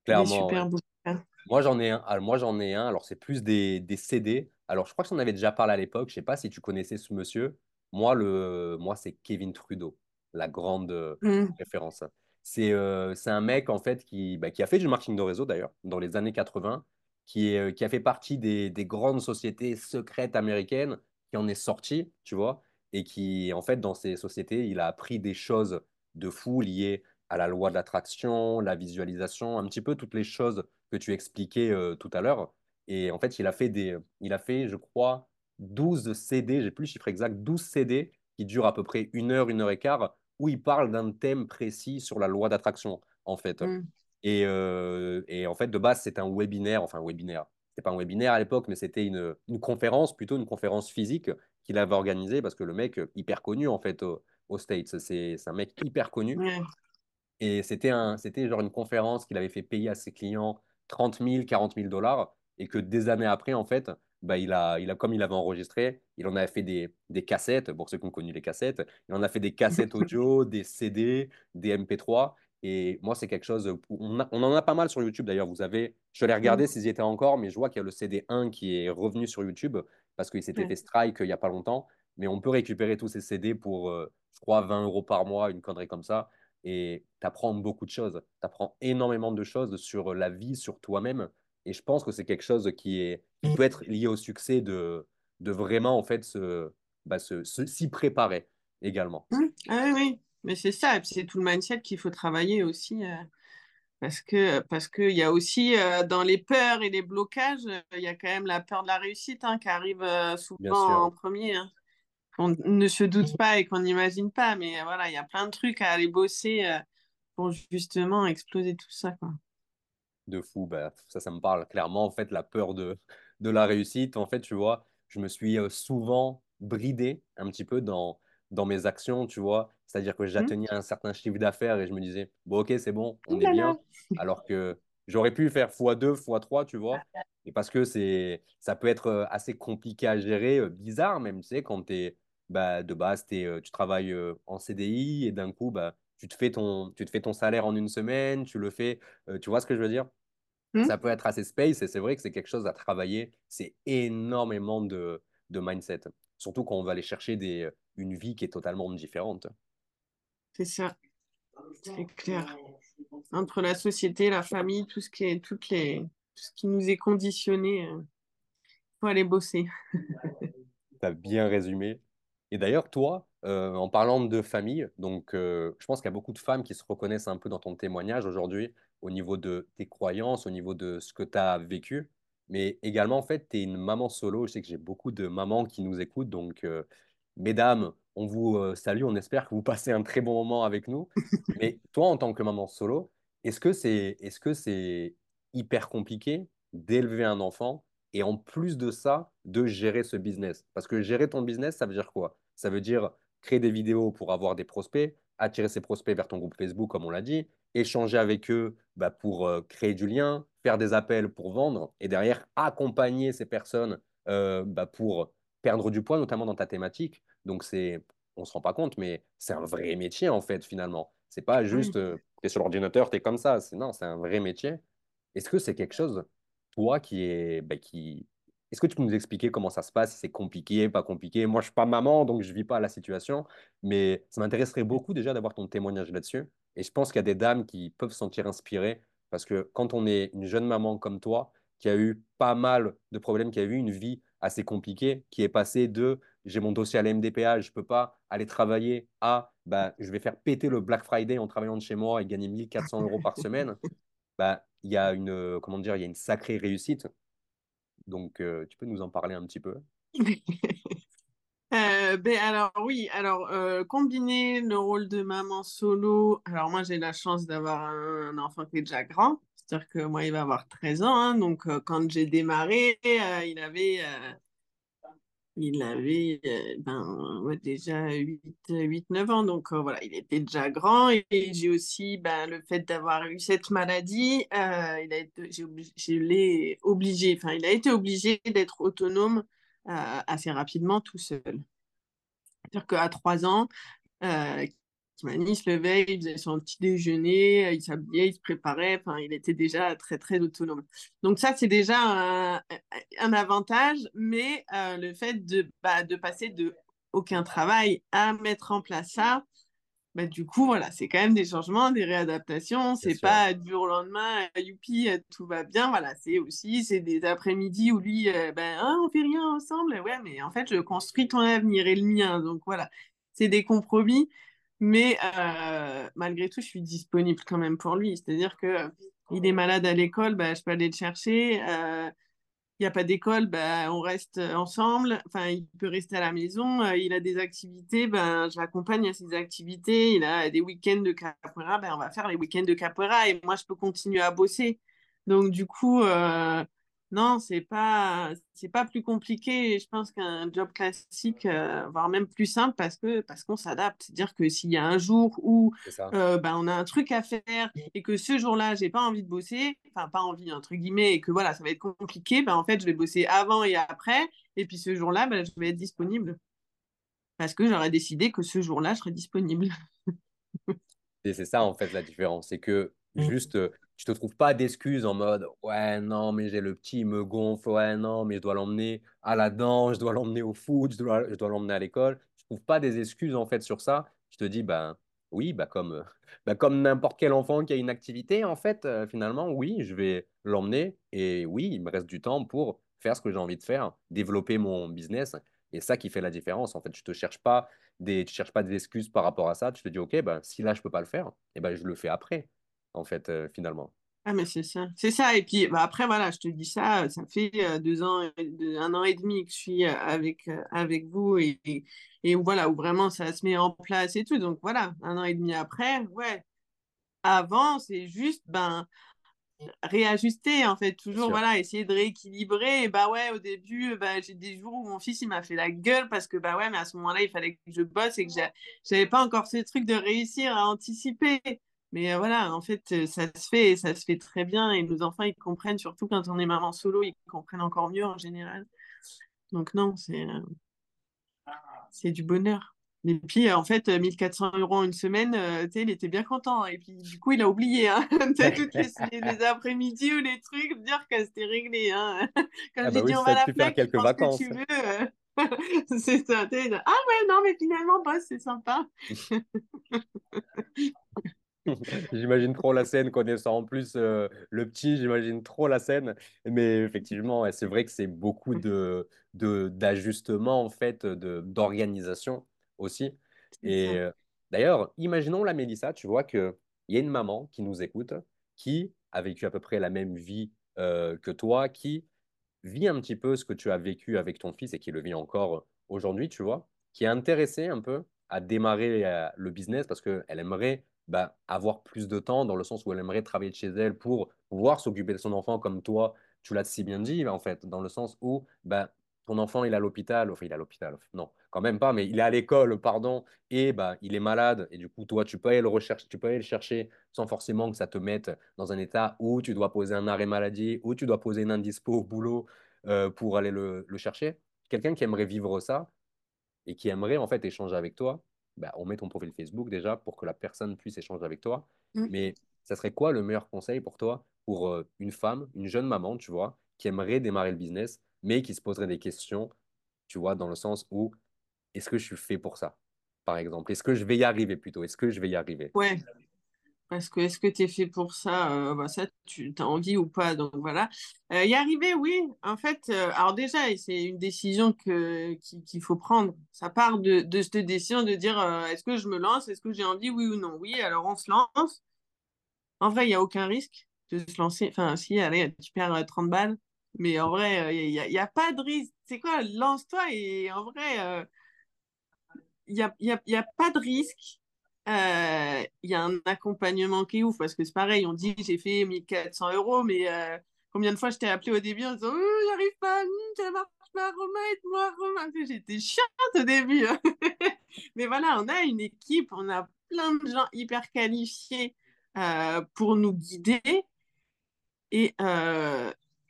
Clairement, ouais. super bouquins. Moi, j'en ai un. Alors, moi, j'en ai un. Alors, c'est plus des, des CD. Alors, je crois que j'en avais déjà parlé à l'époque. Je sais pas si tu connaissais ce monsieur. Moi, le, moi, c'est Kevin Trudeau, la grande euh, Mm, référence. C'est euh, c'est un mec, en fait, qui, bah, qui a fait du marketing de réseau, d'ailleurs, dans les années 80, qui, est, euh, qui a fait partie des, des grandes sociétés secrètes américaines, qui en est sorti, tu vois, et qui, en fait, dans ces sociétés, il a appris des choses de fou liées à la loi de l'attraction, la visualisation, un petit peu toutes les choses que tu expliquais euh, tout à l'heure. Et en fait, il a fait des, il a fait, je crois, 12 CD, j'ai plus le chiffre exact, 12 CD qui durent à peu près une heure, une heure et quart, où il parle d'un thème précis sur la loi d'attraction, en fait. mm, Et, euh, et en fait, de base, c'est un webinaire, enfin, un webinaire. C'était pas un webinaire à l'époque, mais c'était une, une conférence, plutôt une conférence physique qu'il avait organisée parce que le mec, hyper connu, en fait, au- aux States, c'est un mec hyper connu. Et c'était un, c'était genre une conférence qu'il avait fait payer à ses clients 30 000, 40 000 dollars. Et que des années après, en fait, bah, il a, il a, comme il avait enregistré, il en avait fait des, des cassettes, pour ceux qui ont connu les cassettes, il en a fait des cassettes audio, des CD, des MP3. Et moi, c'est quelque chose, on, a- on en a pas mal sur YouTube d'ailleurs. Vous avez, je l'ai regardé Mm, s'ils y étaient encore, mais je vois qu'il y a le CD 1 qui est revenu sur YouTube parce qu'il s'était ouais. fait strike il n'y a pas longtemps. Mais on peut récupérer tous ces CD pour, euh, je crois, 20 euros par mois, une connerie comme ça et tu apprends beaucoup de choses. Tu apprends énormément de choses sur la vie, sur toi-même. Et je pense que c'est quelque chose qui, est, qui peut être lié au succès de, de vraiment en fait se, bah, se, s'y préparer également. Mm. Ah oui, oui. Mais c'est ça, et puis c'est tout le mindset qu'il faut travailler aussi, euh, parce que parce qu'il y a aussi euh, dans les peurs et les blocages, euh, il y a quand même la peur de la réussite hein, qui arrive souvent en premier. hein. Qu'on ne se doute pas et qu'on n'imagine pas. Mais voilà, il y a plein de trucs à aller bosser euh, pour justement exploser tout ça, quoi. de fou, bah, ça, ça me parle clairement. En fait, la peur de, de la réussite, en fait, tu vois, je me suis euh, souvent bridé un petit peu dans, dans mes actions, tu vois. C'est-à-dire que Hum, j'atteignais un certain chiffre d'affaires et je me disais, bon, ok, c'est bon, on est bien. Alors que j'aurais pu faire x2, x3, tu vois. Et parce que c'est, ça peut être euh, assez compliqué à gérer, bizarre même, tu sais, quand t'es, bah, de base, euh, tu travailles en CDI et d'un coup, bah, tu te fais ton, tu te fais ton salaire en une semaine, tu le fais, tu vois ce que je veux dire? Hum, ça peut être assez space et c'est vrai que c'est quelque chose à travailler. C'est énormément de, de mindset. Surtout quand on va aller chercher des, une vie qui est totalement différente. C'est ça. C'est clair. Entre la société, la famille, tout ce qui est, toutes les, tout ce qui nous est conditionné, il faut aller bosser. tu as bien résumé. Et d'ailleurs, toi, euh, en parlant de famille, donc euh, je pense qu'il y a beaucoup de femmes qui se reconnaissent un peu dans ton témoignage aujourd'hui au niveau de tes croyances, au niveau de ce que tu as vécu. Mais également, en fait, tu es une maman solo. Je sais que j'ai beaucoup de mamans qui nous écoutent. Donc, euh, mesdames, on vous salue. On espère que vous passez un très bon moment avec nous. Mais toi, en tant que maman solo, est-ce que c'est est -ce que c'est hyper compliqué d'élever un enfant et en plus de ça, de gérer ce business. Parce que gérer ton business, ça veut dire quoi? Ça veut dire créer des vidéos pour avoir des prospects, attirer ces prospects vers ton groupe Facebook, comme on l'a dit, échanger avec eux bah, pour euh, créer du lien, faire des appels pour vendre, et derrière accompagner ces personnes euh, bah, pour perdre du poids, notamment dans ta thématique. Donc, c'est, on ne se rend pas compte, mais c'est un vrai métier, en fait, finalement. C'est pas juste, euh, tu es sur l'ordinateur, tu es comme ça. Non, c'est un vrai métier. Est-ce que c'est quelque chose toi qui est, bah, qui... Est-ce que tu peux nous expliquer comment ça se passe, c'est compliqué, pas compliqué? Moi, je suis pas maman, donc je vis pas la situation, mais ça m'intéresserait beaucoup déjà d'avoir ton témoignage là-dessus. Et je pense qu'il y a des dames qui peuvent se sentir inspirées, parce que quand on est une jeune maman comme toi, qui a eu pas mal de problèmes, qui a eu une vie assez compliquée, qui est passée de j'ai mon dossier à la MDPH, je peux pas aller travailler à bah, je vais faire péter le Black Friday en travaillant de chez moi et gagner 1400 euros par semaine. Bah, il y a une, euh, comment dire, il y a une sacrée réussite. Donc, euh, tu peux nous en parler un petit peu? Euh, ben alors oui, alors combiner le rôle de maman solo, alors moi j'ai la chance d'avoir un, enfant qui est déjà grand, c'est-à-dire que moi il va avoir 13 ans, hein. donc quand j'ai démarré, il avait il avait euh, ben, déjà 8-9 ans, donc euh, voilà, il était déjà grand. Et, j'ai aussi ben, le fait d'avoir eu cette maladie, euh, il a été, je l'ai obligé, enfin, il a été obligé d'être autonome assez rapidement tout seul. C'est-à-dire qu'à 3 ans, il se levait, il faisait son petit déjeuner, il s'habillait, il se préparait, enfin, il était déjà très, très autonome. Donc ça, c'est déjà un, un, avantage, mais euh, le fait de, bah, de passer de aucun travail à mettre en place ça, bah, du coup, voilà, c'est quand même des changements, des réadaptations. C'est pas du jour au lendemain, youpi, tout va bien. Voilà, c'est aussi, c'est des après-midi où lui, euh, ben, ah, on fait rien ensemble. Ouais, mais en fait, je construis ton avenir et le mien. Donc voilà, c'est des compromis. Mais euh, malgré tout, je suis disponible quand même pour lui. C'est-à-dire que il est malade à l'école, bah, je peux aller le chercher. Euh, il n'y a pas d'école, bah, on reste ensemble. Enfin, il peut rester à la maison. Euh, il a des activités, ben, je l'accompagne à ses activités. Il a des week-ends de capoeira, on va faire les week-ends de capoeira et moi, je peux continuer à bosser. Donc, du coup, non, c'est pas c'est pas plus compliqué, je pense qu'un job classique, euh, voire même plus simple parce que parce qu'on s'adapte. C'est-à-dire que s'il y a un jour où euh, ben, on a un truc à faire et que ce jour-là, j'ai pas envie de bosser, enfin pas envie entre guillemets, et que voilà, ça va être compliqué, ben, en fait, je vais bosser avant et après, et puis ce jour-là, ben, je vais être disponible parce que j'aurais décidé que ce jour-là, je serais disponible. et c'est ça en fait la différence, c'est que mmh. juste euh, tu te trouves pas d'excuses en mode ouais non mais j'ai le petit il me gonfle ouais non mais je dois l'emmener à la danse je dois l'emmener au foot je dois, je dois l'emmener à l'école. Je trouve pas des excuses en fait sur ça? Je te dis ben oui bah comme bah, comme n'importe quel enfant qui a une activité en fait euh, finalement oui je vais l'emmener et oui il me reste du temps pour faire ce que j'ai envie de faire développer mon business. Et ça qui fait la différence en fait. Je te cherche pas des tu cherches pas des excuses par rapport à ça. Tu te dis ok ben si là je peux pas le faire et eh ben je le fais après en fait, euh, finalement. Ah, mais c'est ça. C'est ça. Et puis bah, après, voilà, je te dis ça, ça fait euh, deux ans, un an et demi que je suis euh, avec, avec vous et, et, voilà, où vraiment ça se met en place et tout. Donc voilà, un an et demi après, ouais. Avant, c'est juste, ben, réajuster en fait toujours voilà essayer de rééquilibrer et bah ouais au début bah, j'ai des jours où mon fils il m'a fait la gueule parce que bah ouais mais à ce moment-là il fallait que je bosse et que j'avais pas encore ce truc de réussir à anticiper mais voilà, en fait, ça se fait, ça se fait très bien et nos enfants, ils comprennent, surtout quand on est maman solo, ils comprennent encore mieux en général. Donc non, c'est c'est du bonheur. Et puis, en fait, 1400 euros en une semaine, sais, il était bien content. Et puis, du coup, il a oublié, hein, toutes les, après-midi ou les trucs, dire que c'était réglé. Hein. Quand ah j'ai bah dit, on va la faire quelques vacances. Que tu veux. c'est ça. Ah ouais, non, mais finalement, boss, c'est sympa. J'imagine trop la scène, connaissant en plus euh, le petit, j'imagine trop la scène. Mais effectivement, c'est vrai que c'est beaucoup de, de, d'ajustements, en fait, de, d'organisation aussi. Et euh, d'ailleurs, imaginons la Mélissa, tu vois qu'il y a une maman qui nous écoute, qui a vécu à peu près la même vie euh, que toi, qui vit un petit peu ce que tu as vécu avec ton fils et qui le vit encore aujourd'hui, tu vois, qui est intéressée un peu à démarrer le business parce qu'elle aimerait bah, avoir plus de temps dans le sens où elle aimerait travailler de chez elle pour pouvoir s'occuper de son enfant comme toi, tu l'as si bien dit, en fait, dans le sens où bah, ton enfant, il est à l'hôpital, enfin, il est à l'hôpital, non, quand même pas, mais il est à l'école, pardon, et bah, il est malade, et du coup, toi, tu peux aller le rechercher, tu peux aller le chercher sans forcément que ça te mette dans un état où tu dois poser un arrêt maladie, où tu dois poser une indispo au boulot euh, pour aller le, le chercher. Quelqu'un qui aimerait vivre ça et qui aimerait en fait échanger avec toi, bah, on met ton profil Facebook déjà pour que la personne puisse échanger avec toi. Mm. Mais ça serait quoi le meilleur conseil pour toi, pour euh, une femme, une jeune maman, tu vois, qui aimerait démarrer le business, mais qui se poserait des questions, tu vois, dans le sens où est-ce que je suis fait pour ça, par exemple? Est-ce que je vais y arriver plutôt? Est-ce que je vais y arriver? Ouais, parce que est-ce que tu es fait pour ça? Euh, bah, Ça, tu as envie ou pas? Donc voilà. Euh, y arriver, oui. En fait, euh, alors déjà, c'est une décision qu'il faut prendre. Ça part de, de cette décision de dire est-ce que je me lance? Est-ce que j'ai envie? Oui ou non? Oui, alors on se lance. En vrai, il n'y a aucun risque de se lancer. Enfin, si, allez, tu perds euh, 30 balles. Mais en vrai, il n'y a, y a pas de risque. C'est quoi? Lance-toi et en vrai, il n'y a, y a pas de risque. Euh, Il y a un accompagnement qui est ouf parce que c'est pareil, on dit j'ai fait 1400 euros, mais euh, combien de fois je t'ai appelé au début en disant oh, j'arrive pas, ça marche pas, Romain, aide-moi, Romain. J'étais chiante au début. hein. mais voilà, on a une équipe, on a plein de gens hyper qualifiés euh, pour nous guider. Et,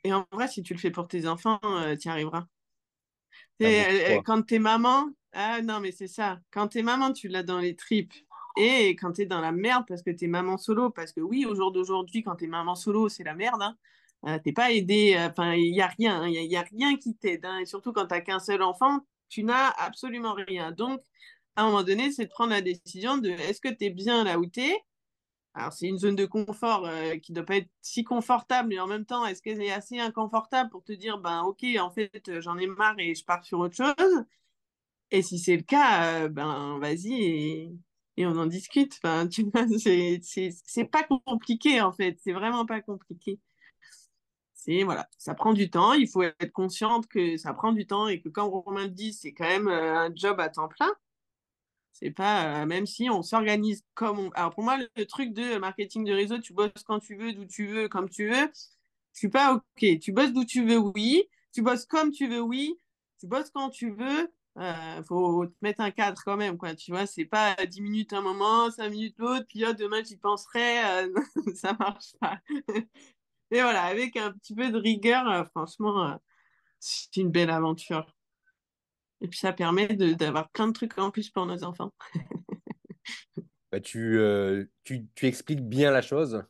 et en vrai, si tu le fais pour tes enfants, tu y arriveras. Quoi quand t'es maman, ah non, mais c'est ça. Quand t'es maman, tu l'as dans les tripes. Et quand t'es dans la merde parce que t'es maman solo, parce que oui, au jour d'aujourd'hui, quand t'es maman solo, c'est la merde. Hein. Euh, t'es pas aidé, euh, enfin, il y a rien, il y, a- rien qui t'aide. hein. Et surtout quand t'as qu'un seul enfant, tu n'as absolument rien. Donc, à un moment donné, c'est de prendre la décision de est-ce que t'es bien là où t'es? Alors, c'est une zone de confort euh, qui ne doit pas être si confortable, mais en même temps, est-ce qu'elle est assez inconfortable pour te dire, ben ok, en fait, euh, j'en ai marre et je pars sur autre chose? Et si c'est le cas, ben vas-y et, et on en discute. Enfin, tu vois, c'est, pas compliqué en fait, c'est vraiment pas compliqué. C'est voilà, ça prend du temps, il faut être consciente que ça prend du temps et que quand Romain le dit, c'est quand même euh, un job à temps plein. C'est pas, euh, même si on s'organise comme on... Alors pour moi, le, le truc de marketing de réseau, tu bosses quand tu veux, d'où tu veux, comme tu veux, je suis pas OK. Tu bosses d'où tu veux, oui. Tu bosses comme tu veux, oui. Tu bosses quand tu veux. Euh, faut te mettre un cadre quand même, quoi. Tu vois, c'est pas 10 minutes un moment, 5 minutes l'autre, puis oh, demain j'y penserai. euh, ça marche pas. Et voilà, avec un petit peu de rigueur, euh, franchement, euh, c'est une belle aventure. Et puis ça permet d'avoir plein de trucs en plus pour nos enfants. Bah, tu, euh, tu, tu expliques bien la chose.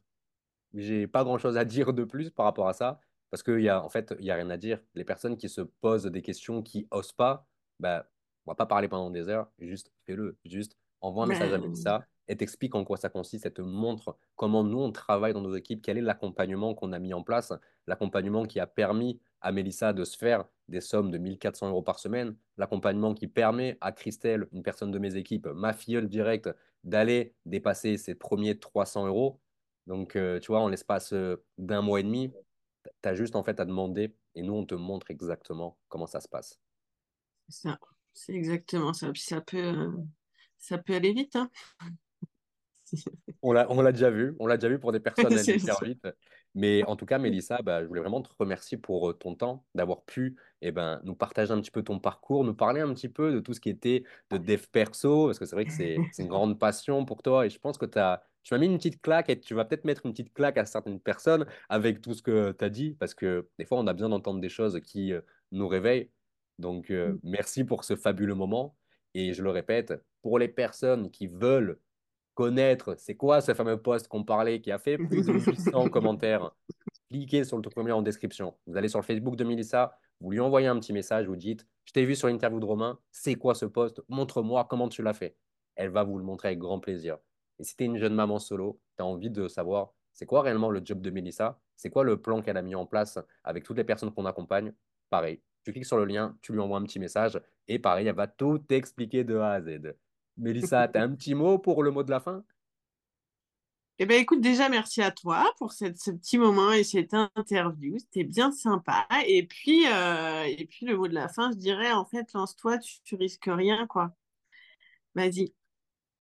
J'ai pas grand-chose à dire de plus par rapport à ça, parce qu'il y a, en fait, il y a rien à dire. Les personnes qui se posent des questions, qui osent pas, bah, on va pas parler pendant des heures, juste fais-le. Juste envoie un message à Mélissa, elle t'explique en quoi ça consiste, elle te montre comment nous, on travaille dans nos équipes, quel est l'accompagnement qu'on a mis en place, l'accompagnement qui a permis à Mélissa de se faire des sommes de 1400 euros par semaine, l'accompagnement qui permet à Christelle, une personne de mes équipes, ma filleule directe, d'aller dépasser ses premiers 300 euros. Donc, euh, tu vois, en l'espace euh, d'un mois et demi, tu as juste en fait à demander et nous, on te montre exactement comment ça se passe. C'est ça. C'est exactement ça. Puis ça peut, euh, ça peut aller vite, hein. On l'a, déjà vu, on l'a déjà vu pour des personnes C'est hyper vite. Mais en tout cas, Mélissa, bah, je voulais vraiment te remercier pour euh, ton temps, d'avoir pu eh ben, nous partager un petit peu ton parcours, nous parler un petit peu de tout ce qui était de dev perso, parce que c'est vrai que c'est une grande passion pour toi et je pense que t'as, tu m'as mis une petite claque et tu vas peut-être mettre une petite claque à certaines personnes avec tout ce que tu as dit, parce que des fois, on a besoin d'entendre des choses qui euh, nous réveillent. Donc, euh, merci pour ce fabuleux moment. Et je le répète, pour les personnes qui veulent connaître c'est quoi ce fameux post qu'on parlait qui a fait plus de 800 commentaires, cliquez sur le tout premier en description. Vous allez sur le Facebook de Melissa, vous lui envoyez un petit message, vous dites Je t'ai vu sur l'interview de Romain, c'est quoi ce post? Montre-moi comment tu l'as fait. Elle va vous le montrer avec grand plaisir. Et si tu es une jeune maman solo, tu as envie de savoir c'est quoi réellement le job de Mélissa, c'est quoi le plan qu'elle a mis en place avec toutes les personnes qu'on accompagne, pareil, tu cliques sur le lien, tu lui envoies un petit message et pareil, elle va tout expliquer de A à Z. Mélissa, tu as un petit mot pour le mot de la fin? Eh bien, écoute, déjà, merci à toi pour cette, ce petit moment et cette interview. C'était bien sympa. Et puis, euh, et puis, le mot de la fin, je dirais, en fait, lance-toi, tu, tu risques rien, quoi. Vas-y.